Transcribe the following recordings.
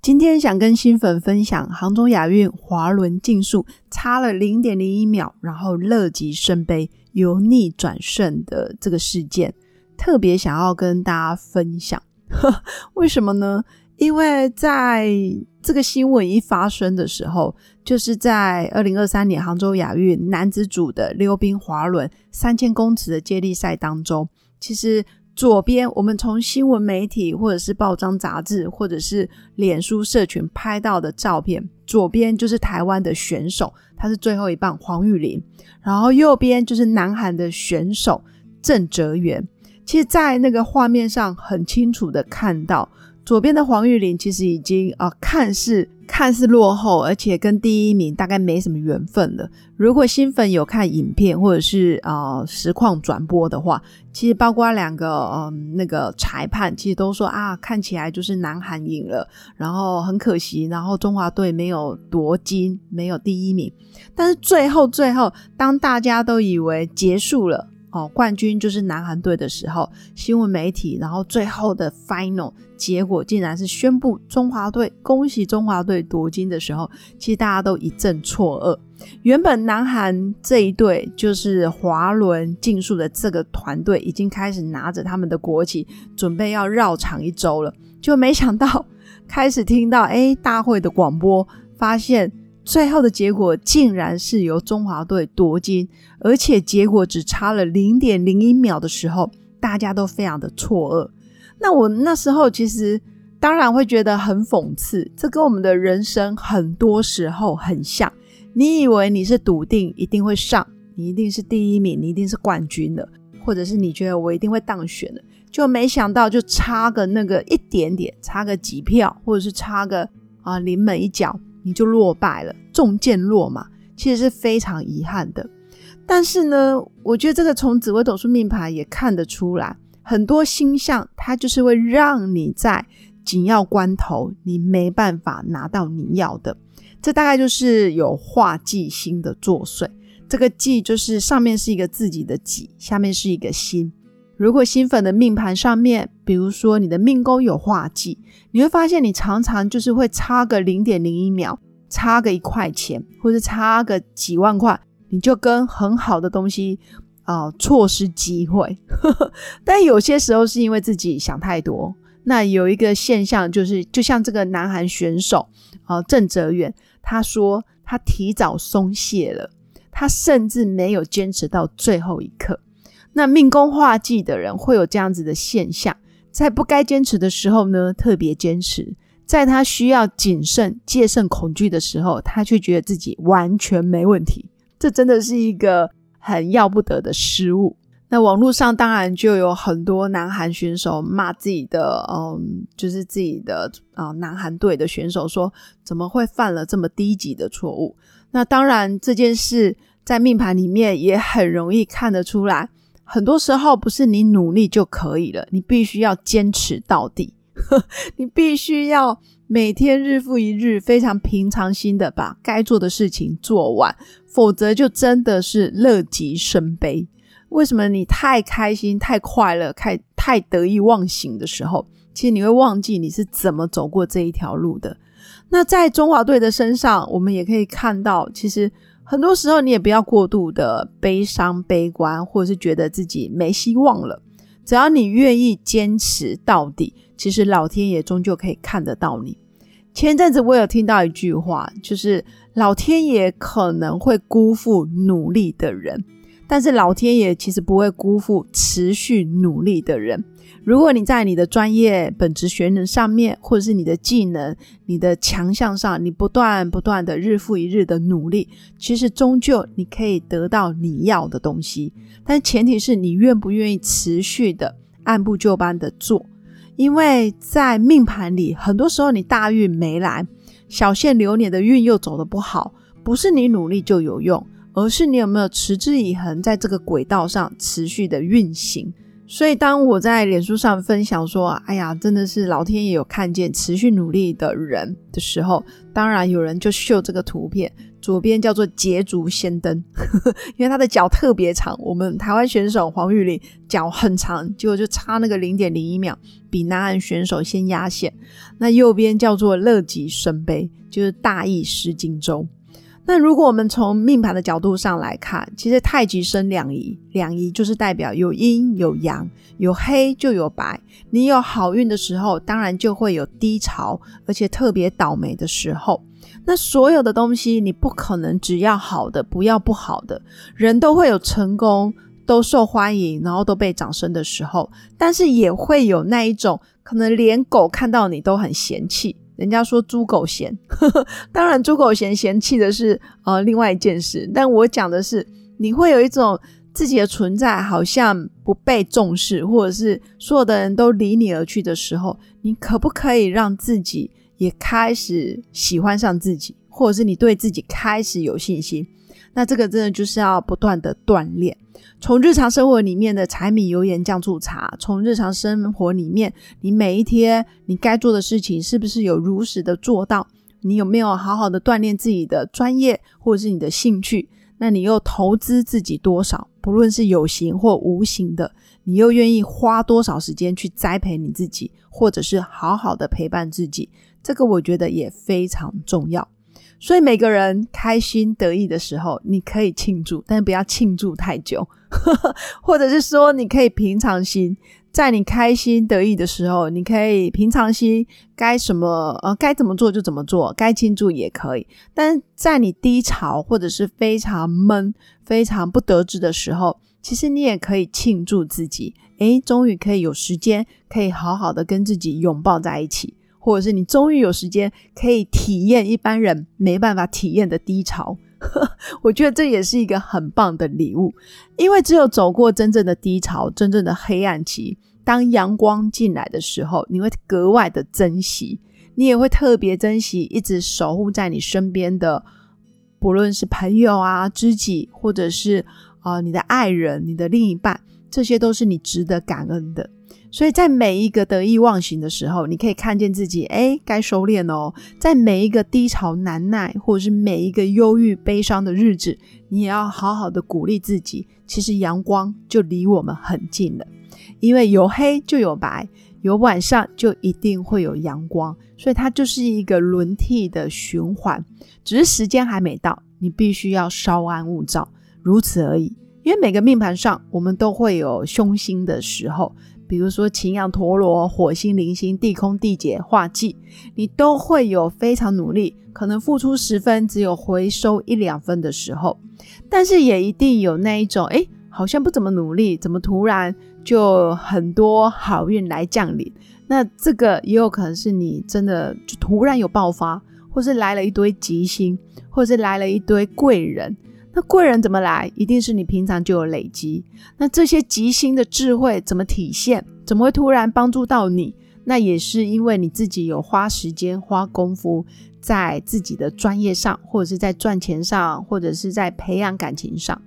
今天想跟新粉分享杭州亚运滑轮竞速差了零点零一秒，然后乐极生悲由逆转胜的这个事件，特别想要跟大家分享。呵 为什么呢？因为在这个新闻一发生的时候，就是在二零二三年杭州亚运男子组的溜冰滑轮三千公尺的接力赛当中，其实。左边，我们从新闻媒体或者是报章杂志，或者是脸书社群拍到的照片，左边就是台湾的选手，他是最后一棒黄玉玲，然后右边就是南韩的选手郑哲元。其实，在那个画面上很清楚的看到。左边的黄玉玲其实已经啊，看似看似落后，而且跟第一名大概没什么缘分了。如果新粉有看影片或者是啊实况转播的话，其实包括两个嗯那个裁判，其实都说啊，看起来就是南韩赢了，然后很可惜，然后中华队没有夺金，没有第一名。但是最后最后，当大家都以为结束了。哦，冠军就是南韩队的时候，新闻媒体，然后最后的 final 结果竟然是宣布中华队，恭喜中华队夺金的时候，其实大家都一阵错愕。原本南韩这一队就是滑轮竞速的这个团队，已经开始拿着他们的国旗，准备要绕场一周了，就没想到 开始听到哎大会的广播，发现。最后的结果竟然是由中华队夺金，而且结果只差了零点零一秒的时候，大家都非常的错愕。那我那时候其实当然会觉得很讽刺，这跟我们的人生很多时候很像。你以为你是笃定一定会上，你一定是第一名，你一定是冠军的，或者是你觉得我一定会当选的，就没想到就差个那个一点点，差个几票，或者是差个啊临门一脚。你就落败了，中箭落马，其实是非常遗憾的。但是呢，我觉得这个从紫微斗数命盘也看得出来，很多星象它就是会让你在紧要关头，你没办法拿到你要的。这大概就是有化忌星的作祟。这个忌就是上面是一个自己的己，下面是一个心。如果新粉的命盘上面，比如说你的命宫有化忌，你会发现你常常就是会差个零点零一秒，差个一块钱，或者差个几万块，你就跟很好的东西啊错失机会。但有些时候是因为自己想太多。那有一个现象就是，就像这个南韩选手啊郑哲远，他说他提早松懈了，他甚至没有坚持到最后一刻。那命宫化忌的人会有这样子的现象，在不该坚持的时候呢，特别坚持；在他需要谨慎、戒慎恐惧的时候，他却觉得自己完全没问题。这真的是一个很要不得的失误。那网络上当然就有很多南韩选手骂自己的，嗯，就是自己的啊，南韩队的选手说，怎么会犯了这么低级的错误？那当然这件事在命盘里面也很容易看得出来。很多时候不是你努力就可以了，你必须要坚持到底，你必须要每天日复一日，非常平常心的把该做的事情做完，否则就真的是乐极生悲。为什么你太开心、太快乐、太太得意忘形的时候，其实你会忘记你是怎么走过这一条路的？那在中华队的身上，我们也可以看到，其实。很多时候，你也不要过度的悲伤、悲观，或者是觉得自己没希望了。只要你愿意坚持到底，其实老天爷终究可以看得到你。前阵子我有听到一句话，就是老天爷可能会辜负努力的人，但是老天爷其实不会辜负持续努力的人。如果你在你的专业本职学能上面，或者是你的技能、你的强项上，你不断不断的日复一日的努力，其实终究你可以得到你要的东西。但前提是你愿不愿意持续的按部就班的做，因为在命盘里，很多时候你大运没来，小限流年的运又走的不好，不是你努力就有用，而是你有没有持之以恒在这个轨道上持续的运行。所以，当我在脸书上分享说：“哎呀，真的是老天爷有看见持续努力的人的时候”，当然有人就秀这个图片，左边叫做捷足先登，因为他的脚特别长。我们台湾选手黄玉玲脚很长，结果就差那个零点零一秒，比南岸选手先压线。那右边叫做乐极生悲，就是大意失荆州。那如果我们从命盘的角度上来看，其实太极生两仪，两仪就是代表有阴有阳，有黑就有白。你有好运的时候，当然就会有低潮，而且特别倒霉的时候。那所有的东西，你不可能只要好的，不要不好的。人都会有成功，都受欢迎，然后都被掌声的时候，但是也会有那一种，可能连狗看到你都很嫌弃。人家说猪狗嫌，当然猪狗嫌嫌弃的是呃另外一件事，但我讲的是你会有一种自己的存在好像不被重视，或者是所有的人都离你而去的时候，你可不可以让自己也开始喜欢上自己，或者是你对自己开始有信心？那这个真的就是要不断的锻炼。从日常生活里面的柴米油盐酱醋茶，从日常生活里面，你每一天你该做的事情是不是有如实的做到？你有没有好好的锻炼自己的专业或者是你的兴趣？那你又投资自己多少？不论是有形或无形的，你又愿意花多少时间去栽培你自己，或者是好好的陪伴自己？这个我觉得也非常重要。所以每个人开心得意的时候，你可以庆祝，但不要庆祝太久。或者是说，你可以平常心，在你开心得意的时候，你可以平常心，该什么呃该怎么做就怎么做，该庆祝也可以。但在你低潮或者是非常闷、非常不得志的时候，其实你也可以庆祝自己，诶，终于可以有时间，可以好好的跟自己拥抱在一起。或者是你终于有时间可以体验一般人没办法体验的低潮，我觉得这也是一个很棒的礼物。因为只有走过真正的低潮、真正的黑暗期，当阳光进来的时候，你会格外的珍惜，你也会特别珍惜一直守护在你身边的，不论是朋友啊、知己，或者是啊你的爱人、你的另一半，这些都是你值得感恩的。所以在每一个得意忘形的时候，你可以看见自己，哎，该收敛哦。在每一个低潮难耐，或者是每一个忧郁悲伤的日子，你也要好好的鼓励自己。其实阳光就离我们很近了，因为有黑就有白，有晚上就一定会有阳光，所以它就是一个轮替的循环，只是时间还没到，你必须要稍安勿躁，如此而已。因为每个命盘上，我们都会有凶星的时候。比如说，擎羊、陀罗、火星、零星、地空、地劫、化忌，你都会有非常努力，可能付出十分，只有回收一两分的时候。但是也一定有那一种，哎，好像不怎么努力，怎么突然就很多好运来降临？那这个也有可能是你真的就突然有爆发，或是来了一堆吉星，或是来了一堆贵人。那贵人怎么来？一定是你平常就有累积。那这些吉星的智慧怎么体现？怎么会突然帮助到你？那也是因为你自己有花时间、花功夫在自己的专业上，或者是在赚钱上，或者是在培养感情上。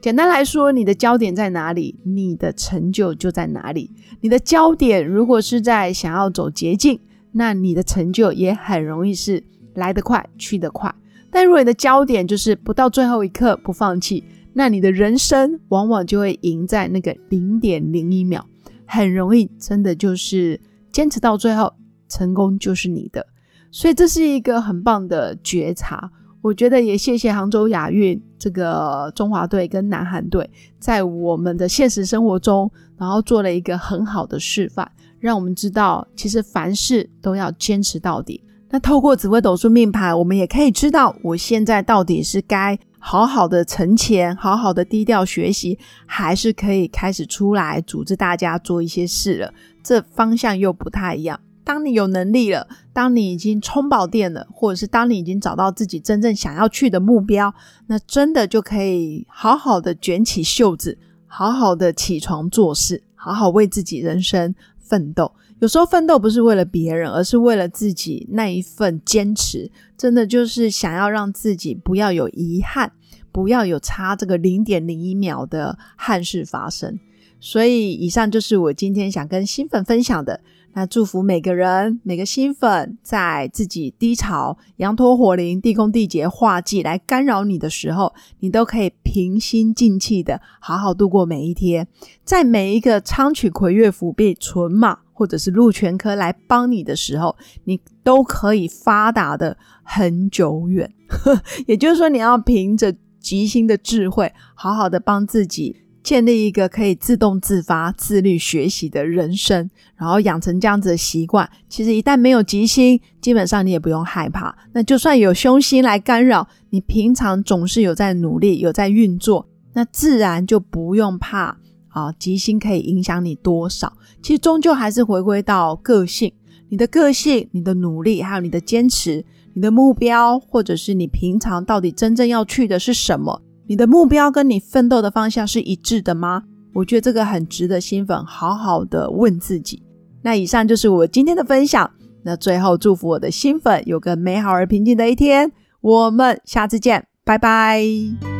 简单来说，你的焦点在哪里，你的成就就在哪里。你的焦点如果是在想要走捷径，那你的成就也很容易是来得快，去得快。但如果你的焦点就是不到最后一刻不放弃，那你的人生往往就会赢在那个零点零一秒，很容易真的就是坚持到最后，成功就是你的。所以这是一个很棒的觉察。我觉得也谢谢杭州亚运这个中华队跟南韩队，在我们的现实生活中，然后做了一个很好的示范，让我们知道其实凡事都要坚持到底。那透过紫微斗数命盘，我们也可以知道，我现在到底是该好好的存钱，好好的低调学习，还是可以开始出来组织大家做一些事了？这方向又不太一样。当你有能力了，当你已经充饱电了，或者是当你已经找到自己真正想要去的目标，那真的就可以好好的卷起袖子，好好的起床做事，好好为自己人生奋斗。有时候奋斗不是为了别人，而是为了自己那一份坚持。真的就是想要让自己不要有遗憾，不要有差这个零点零一秒的憾事发生。所以，以上就是我今天想跟新粉分享的。那祝福每个人、每个新粉，在自己低潮、羊驼火灵、地宫地劫化忌来干扰你的时候，你都可以平心静气的好好度过每一天。在每一个昌曲魁月辅币存马或者是禄全科来帮你的时候，你都可以发达的很久远。也就是说，你要凭着吉星的智慧，好好的帮自己。建立一个可以自动自发、自律学习的人生，然后养成这样子的习惯。其实一旦没有吉星，基本上你也不用害怕。那就算有凶星来干扰，你平常总是有在努力、有在运作，那自然就不用怕啊。吉星可以影响你多少？其实终究还是回归到个性，你的个性、你的努力，还有你的坚持、你的目标，或者是你平常到底真正要去的是什么。你的目标跟你奋斗的方向是一致的吗？我觉得这个很值得新粉好好的问自己。那以上就是我今天的分享。那最后祝福我的新粉有个美好而平静的一天。我们下次见，拜拜。